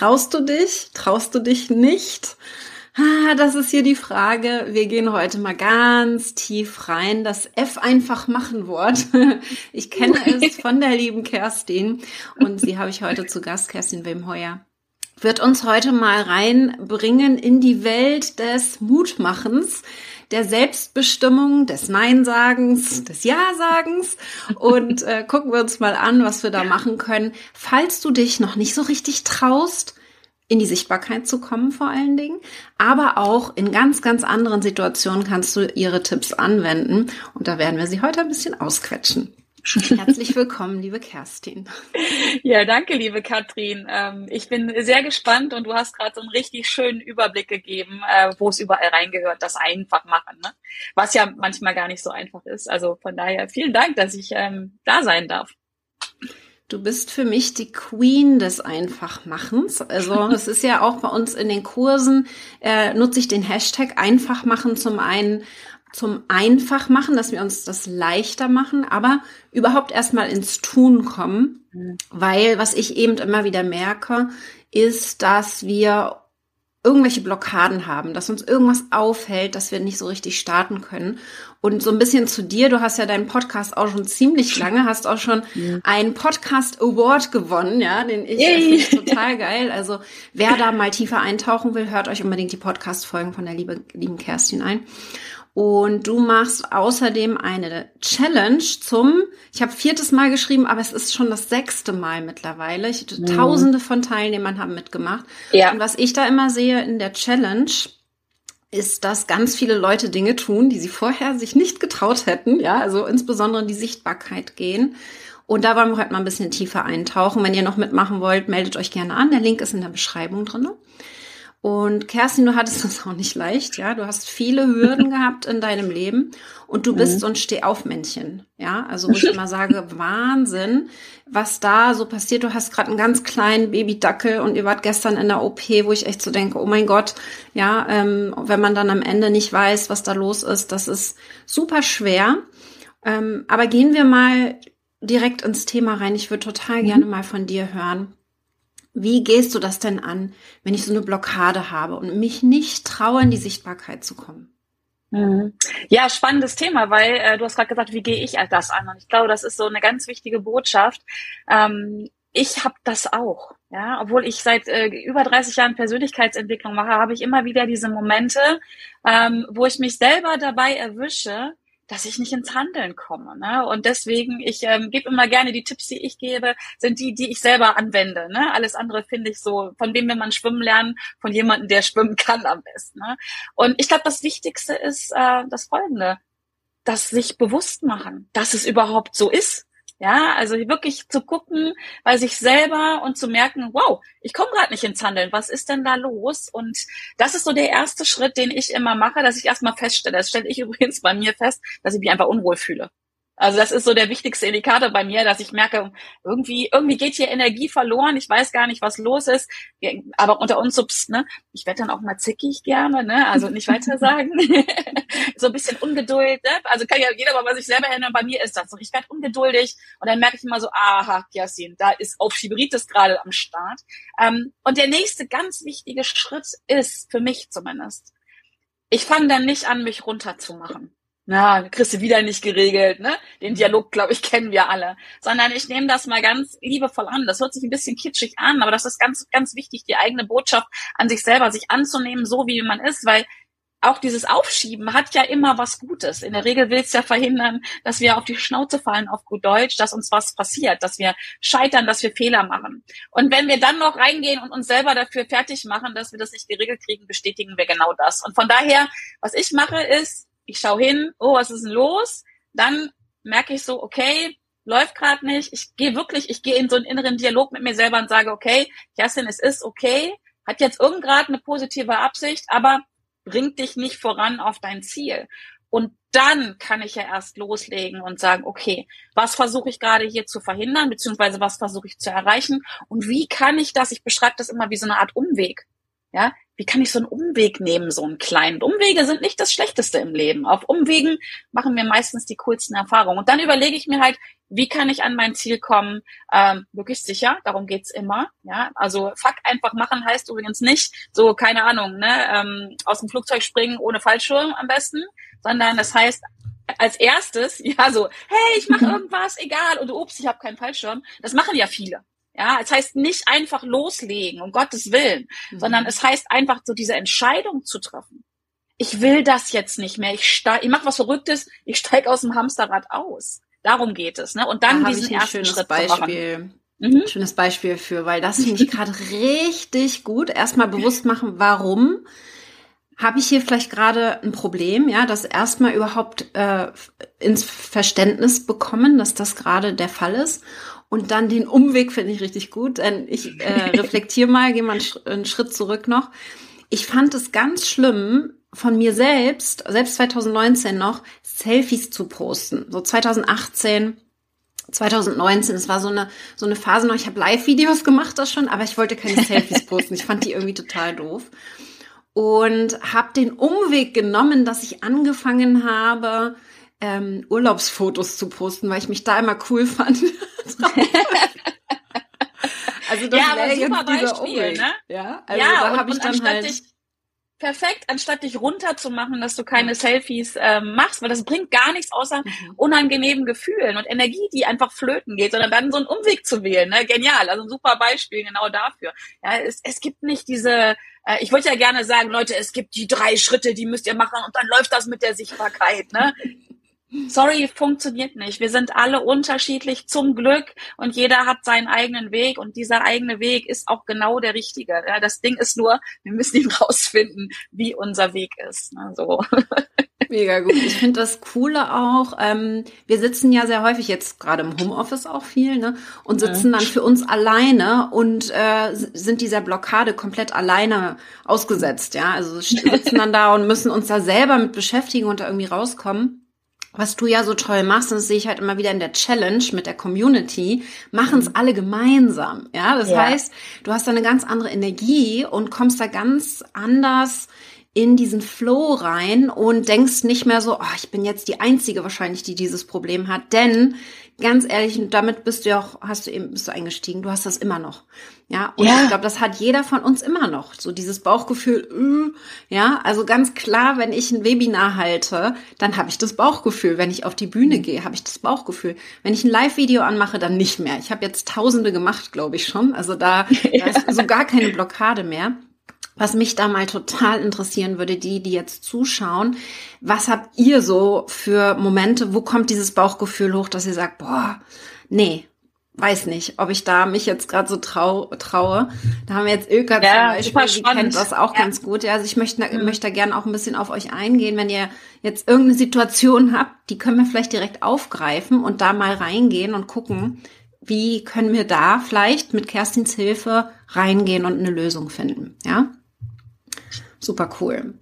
Traust du dich? Traust du dich nicht? Ah, das ist hier die Frage. Wir gehen heute mal ganz tief rein. Das F einfach machen Wort. Ich kenne es von der lieben Kerstin und sie habe ich heute zu Gast, Kerstin Wemheuer wird uns heute mal reinbringen in die Welt des Mutmachens, der Selbstbestimmung, des Neinsagens, des Ja-Sagens und äh, gucken wir uns mal an, was wir da machen können. Falls du dich noch nicht so richtig traust, in die Sichtbarkeit zu kommen vor allen Dingen, aber auch in ganz, ganz anderen Situationen kannst du ihre Tipps anwenden und da werden wir sie heute ein bisschen ausquetschen. Herzlich willkommen, liebe Kerstin. Ja, danke, liebe Katrin. Ähm, ich bin sehr gespannt und du hast gerade so einen richtig schönen Überblick gegeben, äh, wo es überall reingehört, das einfach machen, ne? was ja manchmal gar nicht so einfach ist. Also von daher vielen Dank, dass ich ähm, da sein darf. Du bist für mich die Queen des Einfachmachens. Also es ist ja auch bei uns in den Kursen, äh, nutze ich den Hashtag Einfachmachen zum einen zum Einfachmachen, dass wir uns das leichter machen, aber überhaupt erstmal ins Tun kommen. Mhm. Weil was ich eben immer wieder merke, ist, dass wir irgendwelche Blockaden haben, dass uns irgendwas aufhält, dass wir nicht so richtig starten können. Und so ein bisschen zu dir, du hast ja deinen Podcast auch schon ziemlich lange, hast auch schon ja. einen Podcast Award gewonnen, ja, den ich ich total geil. Also wer da mal tiefer eintauchen will, hört euch unbedingt die Podcast-Folgen von der liebe, lieben Kerstin ein. Und du machst außerdem eine Challenge zum, ich habe viertes Mal geschrieben, aber es ist schon das sechste Mal mittlerweile. Ich, mhm. Tausende von Teilnehmern haben mitgemacht. Ja. Und was ich da immer sehe in der Challenge, ist, dass ganz viele Leute Dinge tun, die sie vorher sich nicht getraut hätten. Ja, also insbesondere in die Sichtbarkeit gehen. Und da wollen wir heute mal ein bisschen tiefer eintauchen. Wenn ihr noch mitmachen wollt, meldet euch gerne an. Der Link ist in der Beschreibung drinne. Und Kerstin, du hattest das auch nicht leicht, ja. Du hast viele Hürden gehabt in deinem Leben und du bist mhm. so ein Stehaufmännchen, ja. Also wo ich immer sage, Wahnsinn, was da so passiert. Du hast gerade einen ganz kleinen Babydackel und ihr wart gestern in der OP, wo ich echt so denke, oh mein Gott, ja, ähm, wenn man dann am Ende nicht weiß, was da los ist, das ist super schwer. Ähm, aber gehen wir mal direkt ins Thema rein. Ich würde total mhm. gerne mal von dir hören. Wie gehst du das denn an, wenn ich so eine Blockade habe und mich nicht traue, in die Sichtbarkeit zu kommen? Mhm. Ja, spannendes Thema, weil äh, du hast gerade gesagt, wie gehe ich das an? Und ich glaube, das ist so eine ganz wichtige Botschaft. Ähm, ich habe das auch. Ja, obwohl ich seit äh, über 30 Jahren Persönlichkeitsentwicklung mache, habe ich immer wieder diese Momente, ähm, wo ich mich selber dabei erwische, dass ich nicht ins Handeln komme. Ne? Und deswegen, ich ähm, gebe immer gerne die Tipps, die ich gebe, sind die, die ich selber anwende. Ne? Alles andere finde ich so, von wem will man schwimmen lernen? Von jemandem, der schwimmen kann am besten. Ne? Und ich glaube, das Wichtigste ist äh, das Folgende. Das sich bewusst machen, dass es überhaupt so ist, ja, also wirklich zu gucken bei sich selber und zu merken, wow, ich komme gerade nicht ins Handeln, was ist denn da los? Und das ist so der erste Schritt, den ich immer mache, dass ich erstmal feststelle, das stelle ich übrigens bei mir fest, dass ich mich einfach unwohl fühle. Also das ist so der wichtigste Indikator bei mir, dass ich merke, irgendwie, irgendwie geht hier Energie verloren. Ich weiß gar nicht, was los ist. Aber unter uns, ne, ich werde dann auch mal zickig gerne, ne, also nicht weiter sagen. so ein bisschen Ungeduld, ne? Also kann ja jeder mal bei sich selber erinnern. Bei mir ist das so. Ich werde ungeduldig und dann merke ich immer so, aha, Jasin, da ist auf Schieberitis gerade am Start. Ähm, und der nächste ganz wichtige Schritt ist, für mich zumindest, ich fange dann nicht an, mich runterzumachen na, kriegst du wieder nicht geregelt, ne? Den Dialog, glaube ich, kennen wir alle. Sondern ich nehme das mal ganz liebevoll an. Das hört sich ein bisschen kitschig an, aber das ist ganz, ganz wichtig, die eigene Botschaft an sich selber, sich anzunehmen, so wie man ist, weil auch dieses Aufschieben hat ja immer was Gutes. In der Regel will es ja verhindern, dass wir auf die Schnauze fallen, auf gut Deutsch, dass uns was passiert, dass wir scheitern, dass wir Fehler machen. Und wenn wir dann noch reingehen und uns selber dafür fertig machen, dass wir das nicht geregelt kriegen, bestätigen wir genau das. Und von daher, was ich mache, ist, ich schaue hin, oh, was ist denn los? Dann merke ich so, okay, läuft gerade nicht. Ich gehe wirklich, ich gehe in so einen inneren Dialog mit mir selber und sage, okay, Kerstin, es ist okay, hat jetzt irgend eine positive Absicht, aber bringt dich nicht voran auf dein Ziel. Und dann kann ich ja erst loslegen und sagen, okay, was versuche ich gerade hier zu verhindern, beziehungsweise was versuche ich zu erreichen und wie kann ich das, ich beschreibe das immer wie so eine Art Umweg. Ja, wie kann ich so einen Umweg nehmen, so einen kleinen. Umwege sind nicht das Schlechteste im Leben. Auf Umwegen machen wir meistens die coolsten Erfahrungen. Und dann überlege ich mir halt, wie kann ich an mein Ziel kommen, ähm, wirklich sicher, darum geht's immer. Ja, also fuck einfach machen heißt übrigens nicht so, keine Ahnung, ne, ähm, aus dem Flugzeug springen ohne Fallschirm am besten, sondern das heißt als erstes, ja, so, hey, ich mache irgendwas, egal, und ups, ich habe keinen Fallschirm. Das machen ja viele. Ja, es heißt nicht einfach loslegen, um Gottes Willen, mhm. sondern es heißt einfach so diese Entscheidung zu treffen. Ich will das jetzt nicht mehr. Ich, steig, ich mache was Verrücktes. Ich steige aus dem Hamsterrad aus. Darum geht es. Ne? Und dann da diesen ersten Schritt Beispiel. Mhm. Schönes Beispiel für, weil das finde ich gerade richtig gut. Erstmal bewusst machen, warum habe ich hier vielleicht gerade ein Problem, ja, das erstmal überhaupt äh, ins Verständnis bekommen, dass das gerade der Fall ist. Und dann den Umweg finde ich richtig gut. Denn ich äh, reflektiere mal, gehe mal einen, einen Schritt zurück noch. Ich fand es ganz schlimm, von mir selbst, selbst 2019 noch, Selfies zu posten. So 2018, 2019, es war so eine, so eine Phase noch, ich habe Live-Videos gemacht, das schon, aber ich wollte keine Selfies posten. Ich fand die irgendwie total doof. Und habe den Umweg genommen, dass ich angefangen habe, ähm, Urlaubsfotos zu posten, weil ich mich da immer cool fand. also das ja, jetzt dieser Umweg. Ne? Ja, also ja, da habe ich dann halt dich, perfekt, anstatt dich runterzumachen, dass du keine Selfies ähm, machst, weil das bringt gar nichts außer mhm. unangenehmen Gefühlen und Energie, die einfach flöten geht, sondern dann so einen Umweg zu wählen. Ne? Genial, also ein super Beispiel genau dafür. Ja, es, es gibt nicht diese, äh, ich wollte ja gerne sagen, Leute, es gibt die drei Schritte, die müsst ihr machen und dann läuft das mit der Sichtbarkeit. Ne? Sorry, funktioniert nicht. Wir sind alle unterschiedlich zum Glück und jeder hat seinen eigenen Weg und dieser eigene Weg ist auch genau der richtige. Ja, das Ding ist nur, wir müssen ihn rausfinden, wie unser Weg ist. Ne, so. Mega gut. Ich finde das Coole auch, ähm, wir sitzen ja sehr häufig jetzt gerade im Homeoffice auch viel, ne? Und sitzen dann für uns alleine und äh, sind dieser Blockade komplett alleine ausgesetzt, ja. Also sitzen dann da und müssen uns da selber mit beschäftigen und da irgendwie rauskommen was du ja so toll machst, und das sehe ich halt immer wieder in der Challenge mit der Community, machen es mhm. alle gemeinsam. Ja, das ja. heißt, du hast da eine ganz andere Energie und kommst da ganz anders in diesen Flow rein und denkst nicht mehr so, oh, ich bin jetzt die einzige wahrscheinlich, die dieses Problem hat, denn ganz ehrlich, und damit bist du ja auch, hast du eben, bist du eingestiegen, du hast das immer noch. Ja, und ja. ich glaube, das hat jeder von uns immer noch. So dieses Bauchgefühl, äh, ja, also ganz klar, wenn ich ein Webinar halte, dann habe ich das Bauchgefühl. Wenn ich auf die Bühne mhm. gehe, habe ich das Bauchgefühl. Wenn ich ein Live-Video anmache, dann nicht mehr. Ich habe jetzt tausende gemacht, glaube ich schon. Also da, da ist so gar keine Blockade mehr. Was mich da mal total interessieren würde, die, die jetzt zuschauen, was habt ihr so für Momente, wo kommt dieses Bauchgefühl hoch, dass ihr sagt, boah, nee, weiß nicht, ob ich da mich jetzt gerade so trau traue. Da haben wir jetzt Ilka ja, zum Beispiel, die kennt das auch ja. ganz gut. Ja, also ich möchte, mhm. möchte da gerne auch ein bisschen auf euch eingehen, wenn ihr jetzt irgendeine Situation habt, die können wir vielleicht direkt aufgreifen und da mal reingehen und gucken, wie können wir da vielleicht mit Kerstins Hilfe reingehen und eine Lösung finden. Ja? Super cool.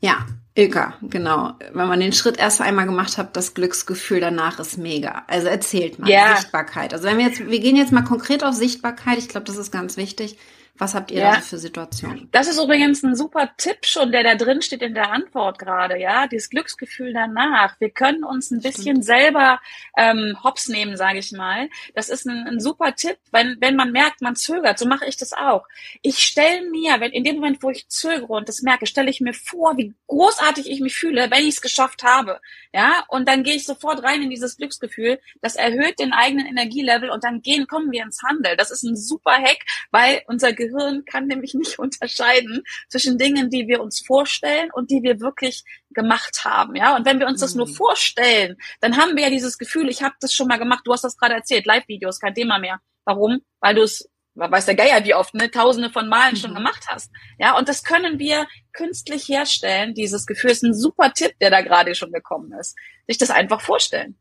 Ja, Ilka, genau. Wenn man den Schritt erst einmal gemacht hat, das Glücksgefühl danach ist mega. Also erzählt mal ja. Sichtbarkeit. Also wenn wir jetzt, wir gehen jetzt mal konkret auf Sichtbarkeit. Ich glaube, das ist ganz wichtig. Was habt ihr ja. da für Situationen? Das ist übrigens ein super Tipp schon, der da drin steht in der Antwort gerade, ja. Dieses Glücksgefühl danach. Wir können uns ein bisschen Stimmt. selber ähm, hops nehmen, sage ich mal. Das ist ein, ein, super Tipp, wenn, wenn man merkt, man zögert. So mache ich das auch. Ich stelle mir, wenn in dem Moment, wo ich zögere und das merke, stelle ich mir vor, wie großartig ich mich fühle, wenn ich es geschafft habe. Ja, und dann gehe ich sofort rein in dieses Glücksgefühl. Das erhöht den eigenen Energielevel und dann gehen, kommen wir ins Handel. Das ist ein super Hack, weil unser Gehirn Gehirn kann nämlich nicht unterscheiden zwischen Dingen, die wir uns vorstellen und die wir wirklich gemacht haben, ja. Und wenn wir uns das nur mhm. vorstellen, dann haben wir ja dieses Gefühl, ich habe das schon mal gemacht. Du hast das gerade erzählt, Live-Videos, kein Thema mehr. Warum? Weil du es weiß der Geier wie oft, ne, tausende von Malen schon mhm. gemacht hast. Ja, und das können wir künstlich herstellen. Dieses Gefühl ist ein super Tipp, der da gerade schon gekommen ist. Sich das einfach vorstellen.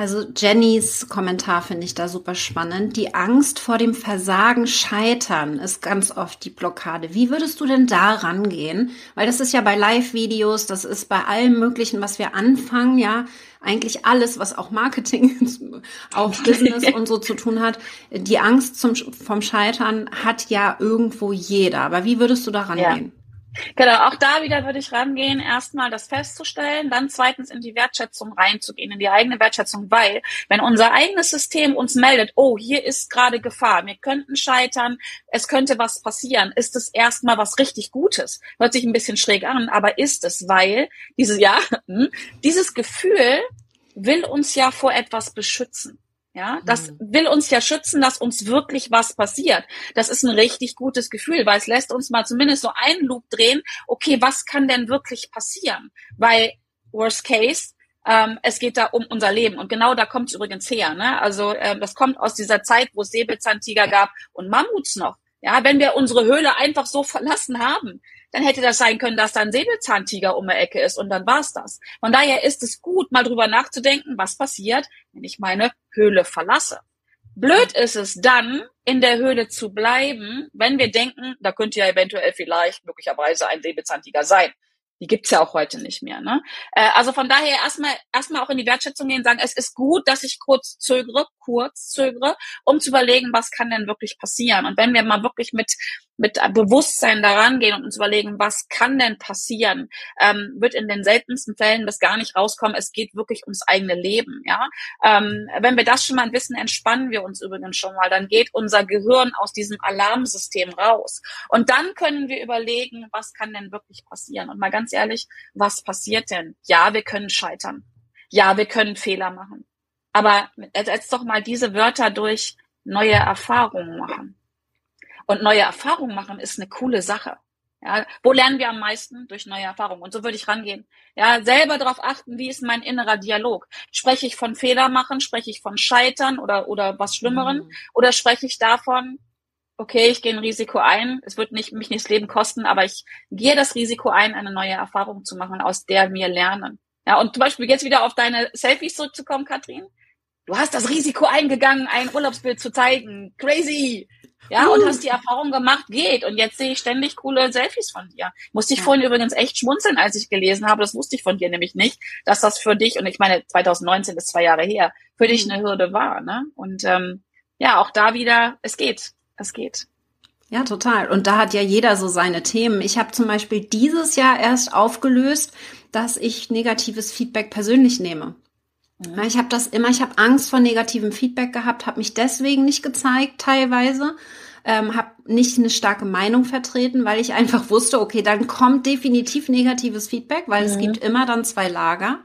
Also Jennys Kommentar finde ich da super spannend. Die Angst vor dem Versagen, Scheitern ist ganz oft die Blockade. Wie würdest du denn da rangehen? Weil das ist ja bei Live-Videos, das ist bei allem Möglichen, was wir anfangen, ja, eigentlich alles, was auch Marketing, auch Business und so zu tun hat. Die Angst zum, vom Scheitern hat ja irgendwo jeder. Aber wie würdest du da rangehen? Ja. Genau, auch da wieder würde ich rangehen, erstmal das festzustellen, dann zweitens in die Wertschätzung reinzugehen, in die eigene Wertschätzung, weil wenn unser eigenes System uns meldet, oh, hier ist gerade Gefahr, wir könnten scheitern, es könnte was passieren, ist es erstmal was richtig Gutes. Hört sich ein bisschen schräg an, aber ist es, weil dieses, ja, dieses Gefühl will uns ja vor etwas beschützen. Ja, das mhm. will uns ja schützen, dass uns wirklich was passiert. Das ist ein richtig gutes Gefühl, weil es lässt uns mal zumindest so einen Loop drehen. Okay, was kann denn wirklich passieren? Weil worst case, ähm, es geht da um unser Leben und genau da kommt es übrigens her. Ne? Also ähm, das kommt aus dieser Zeit, wo es Säbelzahntiger gab und Mammuts noch. Ja, wenn wir unsere Höhle einfach so verlassen haben, dann hätte das sein können, dass da ein Säbelzahntiger um die Ecke ist und dann war's das. Von daher ist es gut, mal drüber nachzudenken, was passiert, wenn ich meine Höhle verlasse. Blöd ist es dann, in der Höhle zu bleiben, wenn wir denken, da könnte ja eventuell vielleicht möglicherweise ein Säbelzahntiger sein. Die gibt's ja auch heute nicht mehr. Ne? Äh, also von daher erstmal erstmal auch in die Wertschätzung gehen, sagen, es ist gut, dass ich kurz zögere, kurz zögere, um zu überlegen, was kann denn wirklich passieren. Und wenn wir mal wirklich mit mit Bewusstsein daran gehen und uns überlegen, was kann denn passieren, ähm, wird in den seltensten Fällen das gar nicht rauskommen. Es geht wirklich ums eigene Leben. Ja, ähm, wenn wir das schon mal wissen, entspannen wir uns übrigens schon mal. Dann geht unser Gehirn aus diesem Alarmsystem raus und dann können wir überlegen, was kann denn wirklich passieren. Und mal ganz ehrlich, was passiert denn? Ja, wir können scheitern. Ja, wir können Fehler machen. Aber jetzt doch mal diese Wörter durch neue Erfahrungen machen. Und neue Erfahrungen machen ist eine coole Sache. Ja, wo lernen wir am meisten? Durch neue Erfahrungen. Und so würde ich rangehen. Ja, selber darauf achten, wie ist mein innerer Dialog? Spreche ich von Fehler machen? Spreche ich von Scheitern oder, oder was Schlimmeren? Mhm. Oder spreche ich davon, okay, ich gehe ein Risiko ein. Es wird nicht, mich nicht das Leben kosten, aber ich gehe das Risiko ein, eine neue Erfahrung zu machen, aus der wir lernen. Ja, und zum Beispiel jetzt wieder auf deine Selfies zurückzukommen, Katrin. Du hast das Risiko eingegangen, ein Urlaubsbild zu zeigen. Crazy! Ja, und hast die Erfahrung gemacht, geht. Und jetzt sehe ich ständig coole Selfies von dir. Musste ich vorhin übrigens echt schmunzeln, als ich gelesen habe. Das wusste ich von dir nämlich nicht, dass das für dich, und ich meine, 2019 ist zwei Jahre her, für dich mhm. eine Hürde war. Ne? Und ähm, ja, auch da wieder, es geht. Es geht. Ja, total. Und da hat ja jeder so seine Themen. Ich habe zum Beispiel dieses Jahr erst aufgelöst, dass ich negatives Feedback persönlich nehme. Mhm. Ich habe das immer, ich habe Angst vor negativem Feedback gehabt, habe mich deswegen nicht gezeigt teilweise, ähm, habe nicht eine starke Meinung vertreten, weil ich einfach wusste, okay, dann kommt definitiv negatives Feedback, weil mhm. es gibt immer dann zwei Lager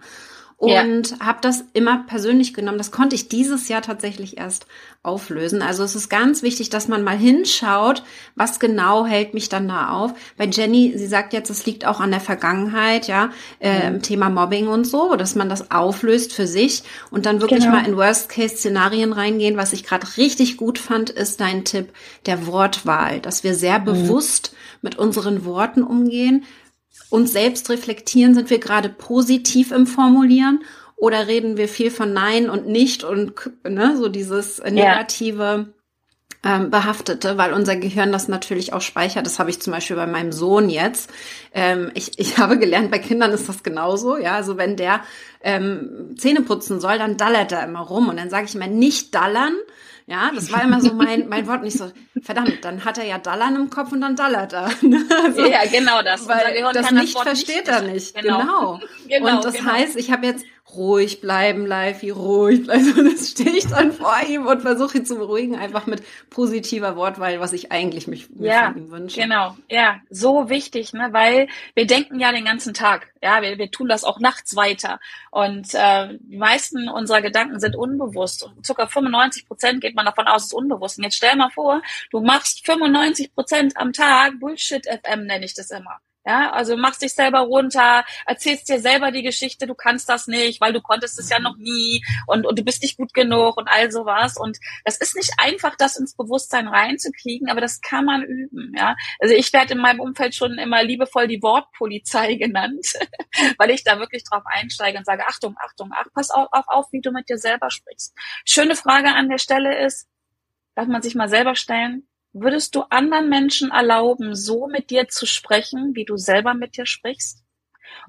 und ja. habe das immer persönlich genommen. Das konnte ich dieses Jahr tatsächlich erst auflösen. Also es ist ganz wichtig, dass man mal hinschaut, was genau hält mich dann da auf. Bei Jenny, sie sagt jetzt, es liegt auch an der Vergangenheit, ja, äh, mhm. Thema Mobbing und so, dass man das auflöst für sich und dann wirklich genau. mal in Worst-Case-Szenarien reingehen. Was ich gerade richtig gut fand, ist dein Tipp der Wortwahl, dass wir sehr mhm. bewusst mit unseren Worten umgehen, uns selbst reflektieren, sind wir gerade positiv im Formulieren oder reden wir viel von Nein und nicht und ne, so dieses negative ja. ähm, behaftete, weil unser Gehirn das natürlich auch speichert. Das habe ich zum Beispiel bei meinem Sohn jetzt. Ähm, ich, ich habe gelernt, bei Kindern ist das genauso. Ja, also wenn der ähm, Zähne putzen soll, dann dallert er immer rum und dann sage ich immer nicht dallern, ja, das war immer so mein, mein Wort. Nicht so, verdammt, dann hat er ja Dallern im Kopf und dann dallert er. also, ja, genau das. Weil das nicht das versteht nicht er nicht. Genau. genau. genau und das genau. heißt, ich habe jetzt ruhig bleiben, Live, ruhig bleiben. Und jetzt stehe ich dann vor ihm und versuche ihn zu beruhigen, einfach mit positiver Wortwahl, was ich eigentlich mich, ja, von ihm wünsche. Genau, ja, so wichtig, ne? weil wir denken ja den ganzen Tag. Ja, wir, wir tun das auch nachts weiter. Und äh, die meisten unserer Gedanken sind unbewusst. Und circa 95 Prozent geht man davon aus, ist unbewusst. Und jetzt stell mal vor, du machst 95 Prozent am Tag Bullshit FM, nenne ich das immer. Ja, also machst dich selber runter, erzählst dir selber die Geschichte, du kannst das nicht, weil du konntest es ja noch nie und, und du bist nicht gut genug und all sowas. Und das ist nicht einfach, das ins Bewusstsein reinzukriegen, aber das kann man üben, ja. Also ich werde in meinem Umfeld schon immer liebevoll die Wortpolizei genannt, weil ich da wirklich drauf einsteige und sage, Achtung, Achtung, ach, pass auf, auf, auf, wie du mit dir selber sprichst. Schöne Frage an der Stelle ist, darf man sich mal selber stellen, Würdest du anderen Menschen erlauben, so mit dir zu sprechen, wie du selber mit dir sprichst?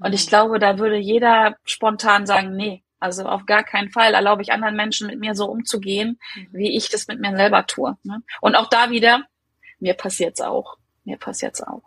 Und ich mhm. glaube, da würde jeder spontan sagen, nee, also auf gar keinen Fall erlaube ich anderen Menschen mit mir so umzugehen, mhm. wie ich das mit mir selber tue. Ne? Und auch da wieder, mir passiert's auch. Mir passiert's auch.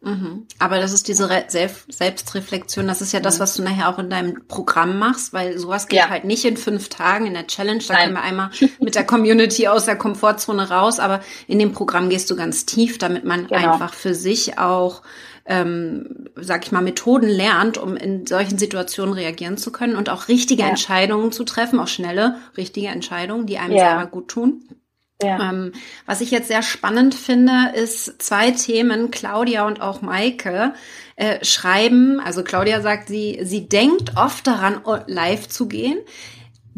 Mhm. Aber das ist diese Re Self Selbstreflexion, das ist ja das, mhm. was du nachher auch in deinem Programm machst, weil sowas geht ja. halt nicht in fünf Tagen in der Challenge. Da Nein. können wir einmal mit der Community aus der Komfortzone raus, aber in dem Programm gehst du ganz tief, damit man genau. einfach für sich auch, ähm, sag ich mal, Methoden lernt, um in solchen Situationen reagieren zu können und auch richtige ja. Entscheidungen zu treffen, auch schnelle, richtige Entscheidungen, die einem ja. selber gut tun. Ja. Ähm, was ich jetzt sehr spannend finde, ist zwei Themen, Claudia und auch Maike äh, schreiben. Also Claudia sagt, sie, sie denkt oft daran, live zu gehen.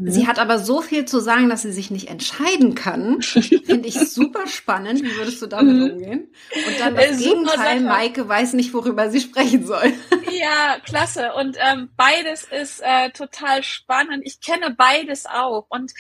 Sie mhm. hat aber so viel zu sagen, dass sie sich nicht entscheiden kann. Finde ich super spannend. Wie würdest du damit mhm. umgehen? Und dann das äh, Gegenteil, Maike weiß nicht, worüber sie sprechen soll. Ja, klasse. Und ähm, beides ist äh, total spannend. Ich kenne beides auch. Und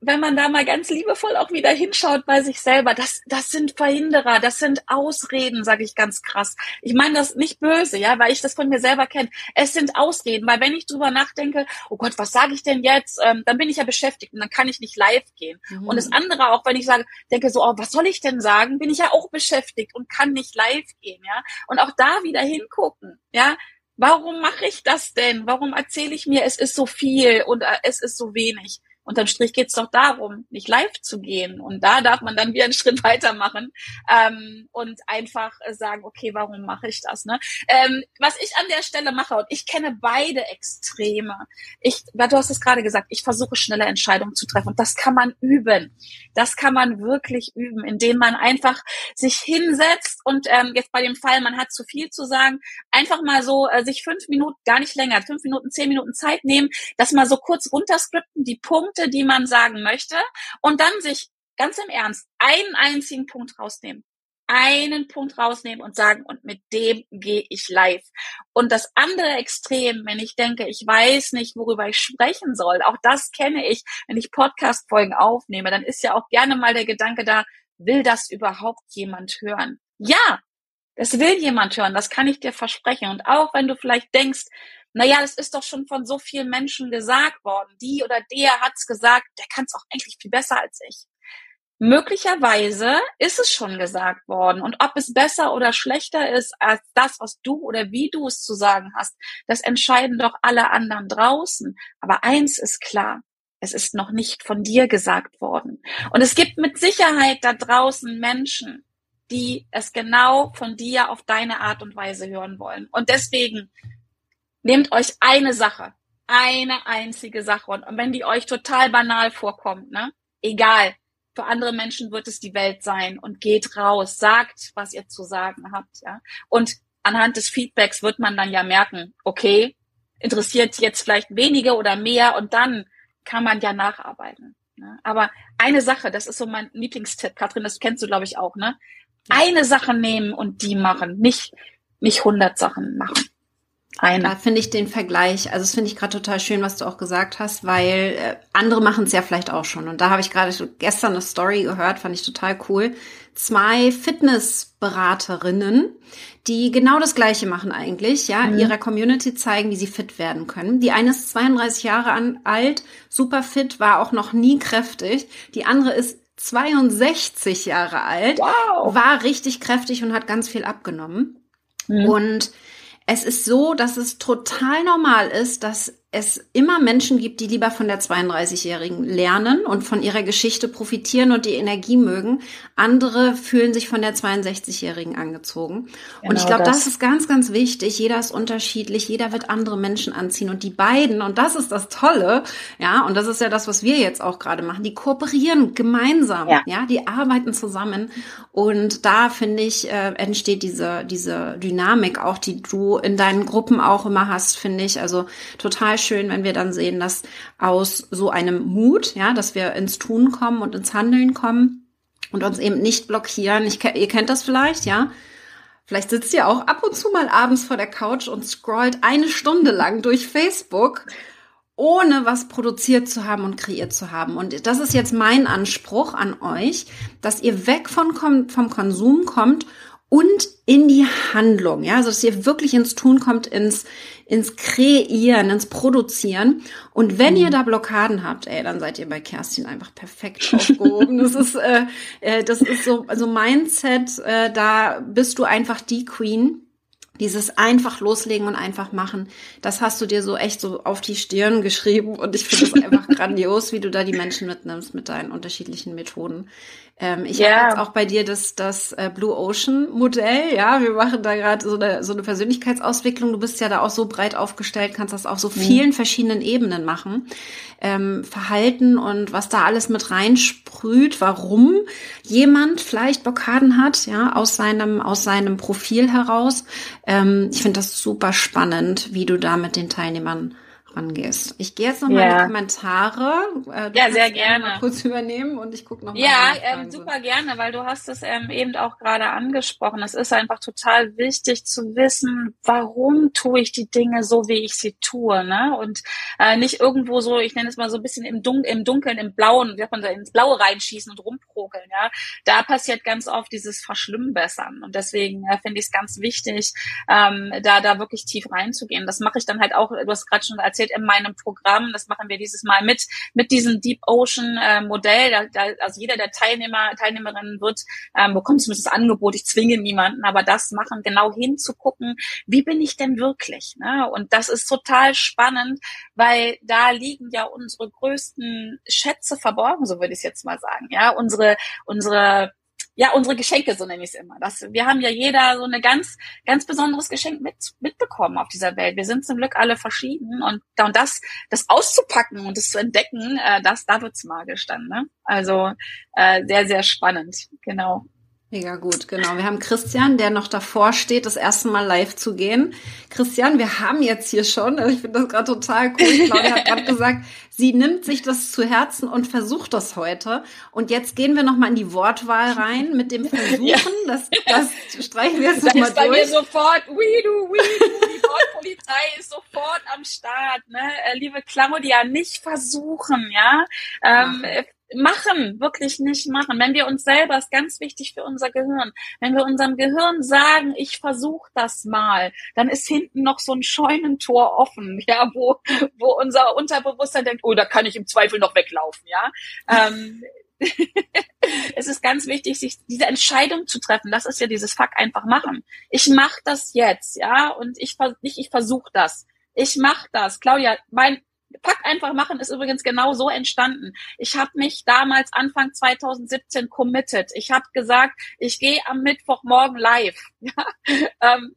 wenn man da mal ganz liebevoll auch wieder hinschaut bei sich selber, das, das sind Verhinderer, das sind Ausreden, sage ich ganz krass. Ich meine das nicht böse, ja, weil ich das von mir selber kenne. Es sind Ausreden, weil wenn ich drüber nachdenke, oh Gott, was sage ich denn jetzt? Ähm, dann bin ich ja beschäftigt und dann kann ich nicht live gehen. Mhm. Und das andere auch, wenn ich sage, denke so, oh, was soll ich denn sagen, bin ich ja auch beschäftigt und kann nicht live gehen, ja. Und auch da wieder hingucken, ja. Warum mache ich das denn? Warum erzähle ich mir, es ist so viel und äh, es ist so wenig? Unterm Strich geht es doch darum, nicht live zu gehen. Und da darf man dann wieder einen Schritt weitermachen ähm, und einfach sagen, okay, warum mache ich das? Ne? Ähm, was ich an der Stelle mache, und ich kenne beide Extreme. Ich, du hast es gerade gesagt, ich versuche schnelle Entscheidungen zu treffen. Und das kann man üben. Das kann man wirklich üben, indem man einfach sich hinsetzt und ähm, jetzt bei dem Fall, man hat zu viel zu sagen, einfach mal so äh, sich fünf Minuten, gar nicht länger, fünf Minuten, zehn Minuten Zeit nehmen, das mal so kurz runterskripten, die Punkte Punkte, die man sagen möchte und dann sich ganz im Ernst einen einzigen Punkt rausnehmen. Einen Punkt rausnehmen und sagen, und mit dem gehe ich live. Und das andere Extrem, wenn ich denke, ich weiß nicht, worüber ich sprechen soll, auch das kenne ich, wenn ich Podcast-Folgen aufnehme, dann ist ja auch gerne mal der Gedanke da, will das überhaupt jemand hören? Ja, das will jemand hören, das kann ich dir versprechen. Und auch wenn du vielleicht denkst, naja, das ist doch schon von so vielen Menschen gesagt worden. Die oder der hat's gesagt, der kann es auch eigentlich viel besser als ich. Möglicherweise ist es schon gesagt worden. Und ob es besser oder schlechter ist als das, was du oder wie du es zu sagen hast, das entscheiden doch alle anderen draußen. Aber eins ist klar. Es ist noch nicht von dir gesagt worden. Und es gibt mit Sicherheit da draußen Menschen, die es genau von dir auf deine Art und Weise hören wollen. Und deswegen Nehmt euch eine Sache, eine einzige Sache. Und wenn die euch total banal vorkommt, ne, egal. Für andere Menschen wird es die Welt sein und geht raus, sagt, was ihr zu sagen habt, ja. Und anhand des Feedbacks wird man dann ja merken, okay, interessiert jetzt vielleicht weniger oder mehr und dann kann man ja nacharbeiten. Ne? Aber eine Sache, das ist so mein Lieblingstipp, Katrin, das kennst du, glaube ich, auch, ne? Eine Sache nehmen und die machen, nicht, nicht hundert Sachen machen. Eine. Da finde ich den Vergleich, also das finde ich gerade total schön, was du auch gesagt hast, weil äh, andere machen es ja vielleicht auch schon. Und da habe ich gerade gestern eine Story gehört, fand ich total cool. Zwei Fitnessberaterinnen, die genau das Gleiche machen eigentlich, ja, mhm. ihrer Community zeigen, wie sie fit werden können. Die eine ist 32 Jahre alt, super fit, war auch noch nie kräftig. Die andere ist 62 Jahre alt, wow. war richtig kräftig und hat ganz viel abgenommen. Mhm. Und es ist so, dass es total normal ist, dass es immer Menschen gibt, die lieber von der 32-Jährigen lernen und von ihrer Geschichte profitieren und die Energie mögen. Andere fühlen sich von der 62-Jährigen angezogen. Genau und ich glaube, das. das ist ganz, ganz wichtig. Jeder ist unterschiedlich, jeder wird andere Menschen anziehen. Und die beiden, und das ist das Tolle, ja, und das ist ja das, was wir jetzt auch gerade machen, die kooperieren gemeinsam, ja, ja die arbeiten zusammen. Und da, finde ich, äh, entsteht diese, diese Dynamik auch, die du in deinen Gruppen auch immer hast, finde ich. Also total schön, wenn wir dann sehen, dass aus so einem Mut, ja, dass wir ins Tun kommen und ins Handeln kommen und uns eben nicht blockieren. Ich, ihr kennt das vielleicht, ja. Vielleicht sitzt ihr auch ab und zu mal abends vor der Couch und scrollt eine Stunde lang durch Facebook, ohne was produziert zu haben und kreiert zu haben. Und das ist jetzt mein Anspruch an euch, dass ihr weg von, vom Konsum kommt und in die Handlung, ja, also dass ihr wirklich ins Tun kommt, ins, ins Kreieren, ins Produzieren. Und wenn mhm. ihr da Blockaden habt, ey, dann seid ihr bei Kerstin einfach perfekt aufgehoben. das ist, äh, äh, das ist so, also Mindset, äh, da bist du einfach die Queen. Dieses einfach loslegen und einfach machen, das hast du dir so echt so auf die Stirn geschrieben und ich finde es einfach grandios, wie du da die Menschen mitnimmst mit deinen unterschiedlichen Methoden. Ähm, ich yeah. habe jetzt auch bei dir das, das äh, Blue Ocean Modell. Ja, wir machen da gerade so eine, so eine Persönlichkeitsauswicklung. Du bist ja da auch so breit aufgestellt, kannst das auf so mhm. vielen mhm. verschiedenen Ebenen machen. Ähm, Verhalten und was da alles mit reinsprüht, warum jemand vielleicht Blockaden hat, ja, aus seinem, aus seinem Profil heraus. Ähm, ich finde das super spannend, wie du da mit den Teilnehmern rangehst. Ich gehe jetzt noch mal in die Kommentare. Äh, ja, sehr gerne. Mal kurz übernehmen und ich gucke noch mal. Ja, ähm, super gerne, weil du hast es ähm, eben auch gerade angesprochen. Es ist einfach total wichtig zu wissen, warum tue ich die Dinge so, wie ich sie tue, ne? Und äh, nicht irgendwo so, ich nenne es mal so ein bisschen im, Dun im Dunkeln, im Blauen, wie man da ins Blaue reinschießen und rumprokeln, ja? Da passiert ganz oft dieses Verschlimmbessern und deswegen äh, finde ich es ganz wichtig, ähm, da da wirklich tief reinzugehen. Das mache ich dann halt auch. Du hast gerade schon erzählt in meinem Programm. Das machen wir dieses Mal mit, mit diesem Deep Ocean äh, Modell. Da, da, also jeder der Teilnehmer, Teilnehmerinnen wird, ähm, bekommt zumindest das Angebot. Ich zwinge niemanden, aber das machen, genau hinzugucken, wie bin ich denn wirklich? Ne? Und das ist total spannend, weil da liegen ja unsere größten Schätze verborgen, so würde ich es jetzt mal sagen. Ja, unsere, unsere ja, unsere Geschenke, so nenne ich es immer. Das, wir haben ja jeder so eine ganz, ganz besonderes Geschenk mit, mitbekommen auf dieser Welt. Wir sind zum Glück alle verschieden und, und das, das auszupacken und das zu entdecken, äh, das, da wird's magisch dann, ne? Also äh, sehr, sehr spannend, genau. Mega gut, genau. Wir haben Christian, der noch davor steht, das erste Mal live zu gehen. Christian, wir haben jetzt hier schon, also ich finde das gerade total cool. Claudia hat gerade gesagt, sie nimmt sich das zu Herzen und versucht das heute. Und jetzt gehen wir nochmal in die Wortwahl rein mit dem Versuchen. Ja. Das, das streichen wir jetzt nochmal durch. bei mir sofort, wie du, wie du, die Wortpolizei ist sofort am Start. Ne? Äh, liebe Claudia, nicht versuchen, ja. Ähm, machen, wirklich nicht machen. Wenn wir uns selber, ist ganz wichtig für unser Gehirn, wenn wir unserem Gehirn sagen, ich versuche das mal, dann ist hinten noch so ein Scheunentor offen, ja, wo, wo unser Unterbewusstsein denkt, oh, da kann ich im Zweifel noch weglaufen, ja. ähm, es ist ganz wichtig, sich diese Entscheidung zu treffen. Das ist ja dieses Fuck einfach machen. Ich mache das jetzt, ja, und ich nicht ich versuche das. Ich mache das. Claudia, mein Pack einfach machen ist übrigens genau so entstanden. Ich habe mich damals Anfang 2017 committed. Ich habe gesagt, ich gehe am Mittwochmorgen live. Ja? Ähm,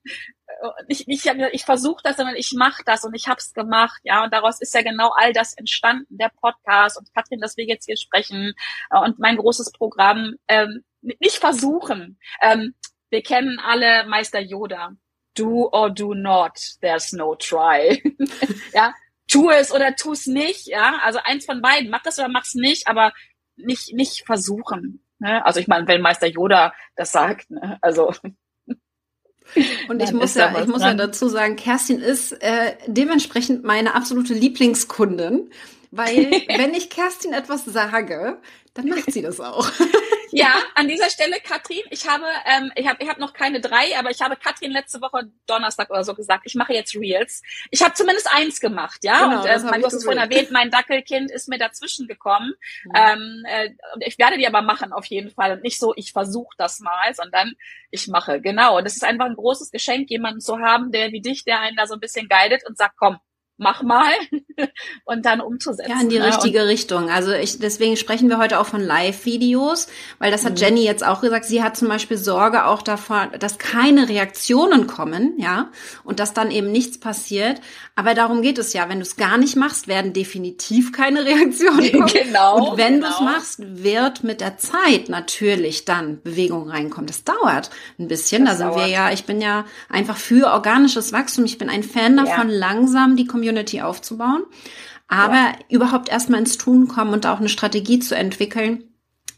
ich, ich, ich versuche das, sondern ich mache das und ich habe es gemacht, ja. Und daraus ist ja genau all das entstanden, der Podcast und Katrin, dass wir jetzt hier sprechen äh, und mein großes Programm. Ähm, nicht versuchen. Ähm, wir kennen alle Meister Yoda. Do or do not. There's no try. ja, tu es oder tu es nicht, ja. Also eins von beiden, mach das oder mach's nicht, aber nicht, nicht versuchen. Ne? Also ich meine, wenn Meister Yoda das sagt, ne? also. Und ich muss ja, ich muss ja dazu sagen, Kerstin ist äh, dementsprechend meine absolute Lieblingskundin, weil wenn ich Kerstin etwas sage, dann macht sie das auch. Ja, an dieser Stelle, Katrin, ich habe, ähm, ich habe, ich habe noch keine drei, aber ich habe Katrin letzte Woche Donnerstag oder so gesagt, ich mache jetzt Reels. Ich habe zumindest eins gemacht, ja. Genau, und äh, mein, du hast es vorhin erwähnt, mein Dackelkind ist mir dazwischen gekommen. Mhm. Ähm, äh, ich werde die aber machen auf jeden Fall und nicht so, ich versuche das mal, sondern ich mache. Genau. Und es ist einfach ein großes Geschenk, jemanden zu haben, der wie dich, der einen da so ein bisschen guidet und sagt, komm, mach mal und dann umzusetzen. Ja, in die ne? richtige und Richtung. Also ich, deswegen sprechen wir heute auch von Live-Videos, weil das hat mhm. Jenny jetzt auch gesagt. Sie hat zum Beispiel Sorge auch davor, dass keine Reaktionen kommen, ja, und dass dann eben nichts passiert. Aber darum geht es ja. Wenn du es gar nicht machst, werden definitiv keine Reaktionen kommen. genau. Und wenn genau. du es machst, wird mit der Zeit natürlich dann Bewegung reinkommen. Das dauert ein bisschen. Das da sind dauert. wir ja, ich bin ja einfach für organisches Wachstum. Ich bin ein Fan davon, ja. langsam die Community aufzubauen. Aber ja. überhaupt erstmal ins Tun kommen und auch eine Strategie zu entwickeln.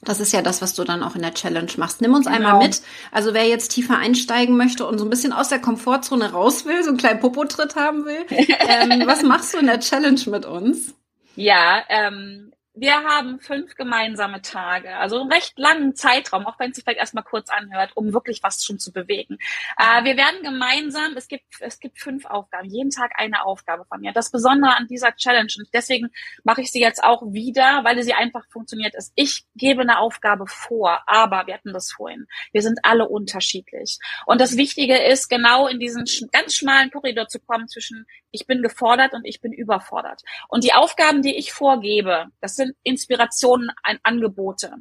Das ist ja das, was du dann auch in der Challenge machst. Nimm uns genau. einmal mit. Also wer jetzt tiefer einsteigen möchte und so ein bisschen aus der Komfortzone raus will, so einen kleinen Popotritt haben will, ähm, was machst du in der Challenge mit uns? Ja, ähm, wir haben fünf gemeinsame Tage, also einen recht langen Zeitraum, auch wenn es sich vielleicht erstmal kurz anhört, um wirklich was schon zu bewegen. Äh, wir werden gemeinsam, es gibt, es gibt fünf Aufgaben, jeden Tag eine Aufgabe von mir. Das Besondere an dieser Challenge, und deswegen mache ich sie jetzt auch wieder, weil sie einfach funktioniert ist. Ich gebe eine Aufgabe vor, aber wir hatten das vorhin. Wir sind alle unterschiedlich. Und das Wichtige ist, genau in diesen ganz schmalen Korridor zu kommen zwischen ich bin gefordert und ich bin überfordert. Und die Aufgaben, die ich vorgebe, das sind Inspirationen, ein Angebote.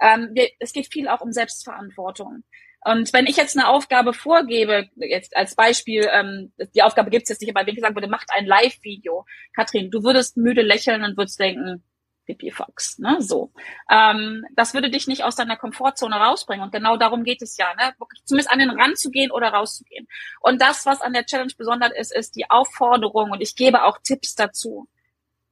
Ähm, wir, es geht viel auch um Selbstverantwortung. Und wenn ich jetzt eine Aufgabe vorgebe, jetzt als Beispiel, ähm, die Aufgabe gibt's jetzt nicht, aber wenn ich gesagt würde, macht ein Live-Video, Katrin, du würdest müde lächeln und würdest denken, Pipifax, ne, so. Ähm, das würde dich nicht aus deiner Komfortzone rausbringen und genau darum geht es ja, ne, wirklich zumindest an den Rand zu gehen oder rauszugehen. Und das, was an der Challenge besonders ist, ist die Aufforderung und ich gebe auch Tipps dazu.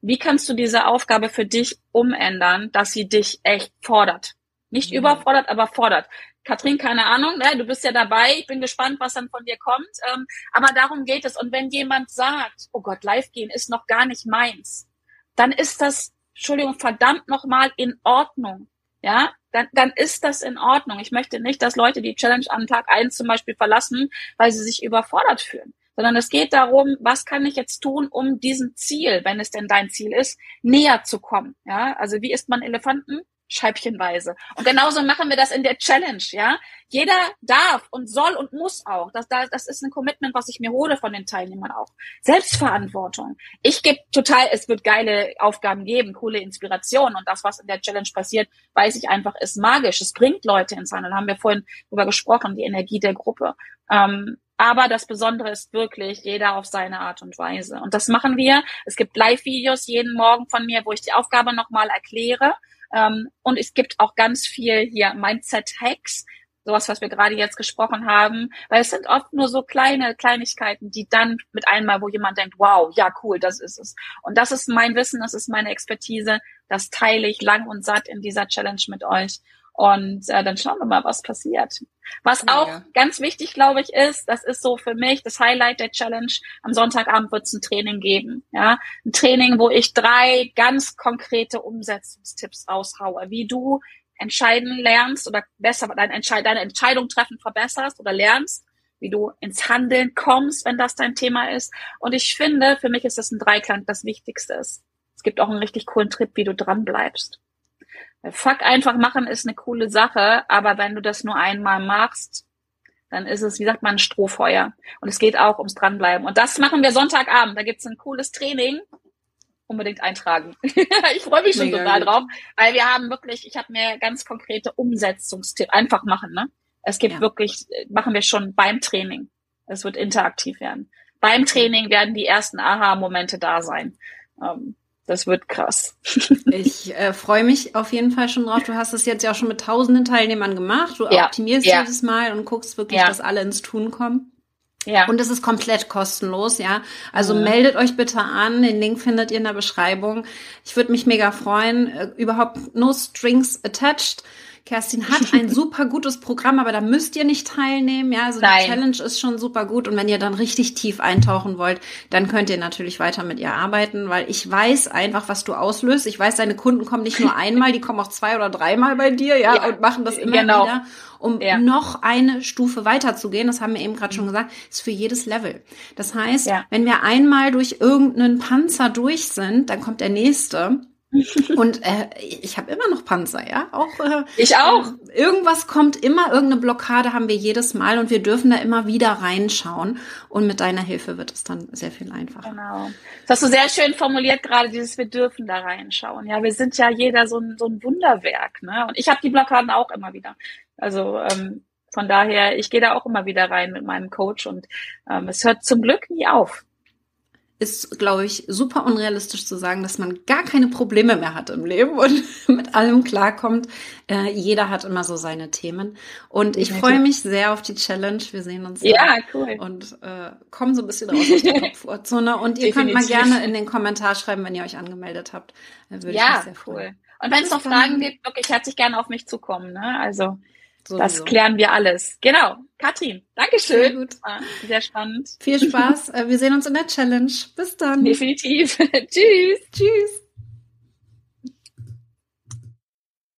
Wie kannst du diese Aufgabe für dich umändern, dass sie dich echt fordert? Nicht mhm. überfordert, aber fordert. Katrin, keine Ahnung, ne? du bist ja dabei. Ich bin gespannt, was dann von dir kommt. Ähm, aber darum geht es. Und wenn jemand sagt, oh Gott, live gehen ist noch gar nicht meins, dann ist das Entschuldigung, verdammt nochmal in Ordnung. Ja, dann, dann ist das in Ordnung. Ich möchte nicht, dass Leute die Challenge an Tag eins zum Beispiel verlassen, weil sie sich überfordert fühlen. Sondern es geht darum, was kann ich jetzt tun, um diesem Ziel, wenn es denn dein Ziel ist, näher zu kommen. Ja, also wie isst man Elefanten? scheibchenweise. Und genauso machen wir das in der Challenge, ja. Jeder darf und soll und muss auch. Das, das ist ein Commitment, was ich mir hole von den Teilnehmern auch. Selbstverantwortung. Ich gebe total, es wird geile Aufgaben geben, coole Inspirationen und das, was in der Challenge passiert, weiß ich einfach, ist magisch. Es bringt Leute ins Handeln. Haben wir vorhin drüber gesprochen, die Energie der Gruppe. Ähm, aber das Besondere ist wirklich jeder auf seine Art und Weise. Und das machen wir. Es gibt Live-Videos jeden Morgen von mir, wo ich die Aufgabe nochmal erkläre ähm, und es gibt auch ganz viel hier Mindset-Hacks, sowas, was wir gerade jetzt gesprochen haben, weil es sind oft nur so kleine Kleinigkeiten, die dann mit einmal, wo jemand denkt, wow, ja, cool, das ist es. Und das ist mein Wissen, das ist meine Expertise, das teile ich lang und satt in dieser Challenge mit euch. Und äh, dann schauen wir mal, was passiert. Was ja, auch ganz wichtig, glaube ich, ist, das ist so für mich das Highlight der Challenge. Am Sonntagabend wird es ein Training geben. Ja, ein Training, wo ich drei ganz konkrete Umsetzungstipps aushaue, wie du entscheiden lernst oder besser deine, Entscheid deine Entscheidung treffen verbesserst oder lernst, wie du ins Handeln kommst, wenn das dein Thema ist. Und ich finde, für mich ist das ein Dreiklang das Wichtigste ist. Es gibt auch einen richtig coolen Trip, wie du dran bleibst. Fuck einfach machen ist eine coole Sache, aber wenn du das nur einmal machst, dann ist es, wie sagt man, ein Strohfeuer. Und es geht auch ums Dranbleiben. Und das machen wir Sonntagabend. Da gibt's ein cooles Training. Unbedingt eintragen. ich freue mich schon Mega total gut. drauf, weil wir haben wirklich, ich habe mir ganz konkrete Umsetzungstipps. Einfach machen, ne? Es gibt ja. wirklich, machen wir schon beim Training. Es wird interaktiv werden. Beim Training werden die ersten Aha-Momente da sein. Ähm, das wird krass. ich äh, freue mich auf jeden Fall schon drauf. Du hast es jetzt ja auch schon mit tausenden Teilnehmern gemacht. Du ja. optimierst ja. jedes Mal und guckst wirklich, ja. dass alle ins Tun kommen. Ja. Und es ist komplett kostenlos, ja. Also mhm. meldet euch bitte an. Den Link findet ihr in der Beschreibung. Ich würde mich mega freuen. Äh, überhaupt no strings attached. Kerstin hat ein super gutes Programm, aber da müsst ihr nicht teilnehmen. Ja, also Nein. die Challenge ist schon super gut. Und wenn ihr dann richtig tief eintauchen wollt, dann könnt ihr natürlich weiter mit ihr arbeiten, weil ich weiß einfach, was du auslöst. Ich weiß, deine Kunden kommen nicht nur einmal, die kommen auch zwei oder dreimal bei dir, ja, ja und machen das immer genau. wieder um ja. noch eine Stufe weiterzugehen, das haben wir eben gerade schon gesagt, ist für jedes Level. Das heißt, ja. wenn wir einmal durch irgendeinen Panzer durch sind, dann kommt der nächste Und äh, ich habe immer noch Panzer, ja. Auch äh, ich auch. Äh, irgendwas kommt immer, irgendeine Blockade haben wir jedes Mal und wir dürfen da immer wieder reinschauen. Und mit deiner Hilfe wird es dann sehr viel einfacher. Genau. Das hast du sehr schön formuliert gerade, dieses wir dürfen da reinschauen. Ja, wir sind ja jeder so ein, so ein Wunderwerk. Ne? Und ich habe die Blockaden auch immer wieder. Also ähm, von daher, ich gehe da auch immer wieder rein mit meinem Coach und ähm, es hört zum Glück nie auf ist, glaube ich, super unrealistisch zu sagen, dass man gar keine Probleme mehr hat im Leben und mit allem klarkommt. Äh, jeder hat immer so seine Themen. Und ich freue mich sehr auf die Challenge. Wir sehen uns ja, cool. und äh, kommen so ein bisschen raus aus der Komfortzone. Und ihr könnt mal gerne in den Kommentar schreiben, wenn ihr euch angemeldet habt. Würde ja, cool. Und wenn es noch Fragen gibt, wirklich herzlich gerne auf mich zukommen. Ne? Also Sowieso. Das klären wir alles. Genau. Katrin, Dankeschön. Sehr gut. Sehr spannend. Viel Spaß. Äh, wir sehen uns in der Challenge. Bis dann. Definitiv. Tschüss. Tschüss.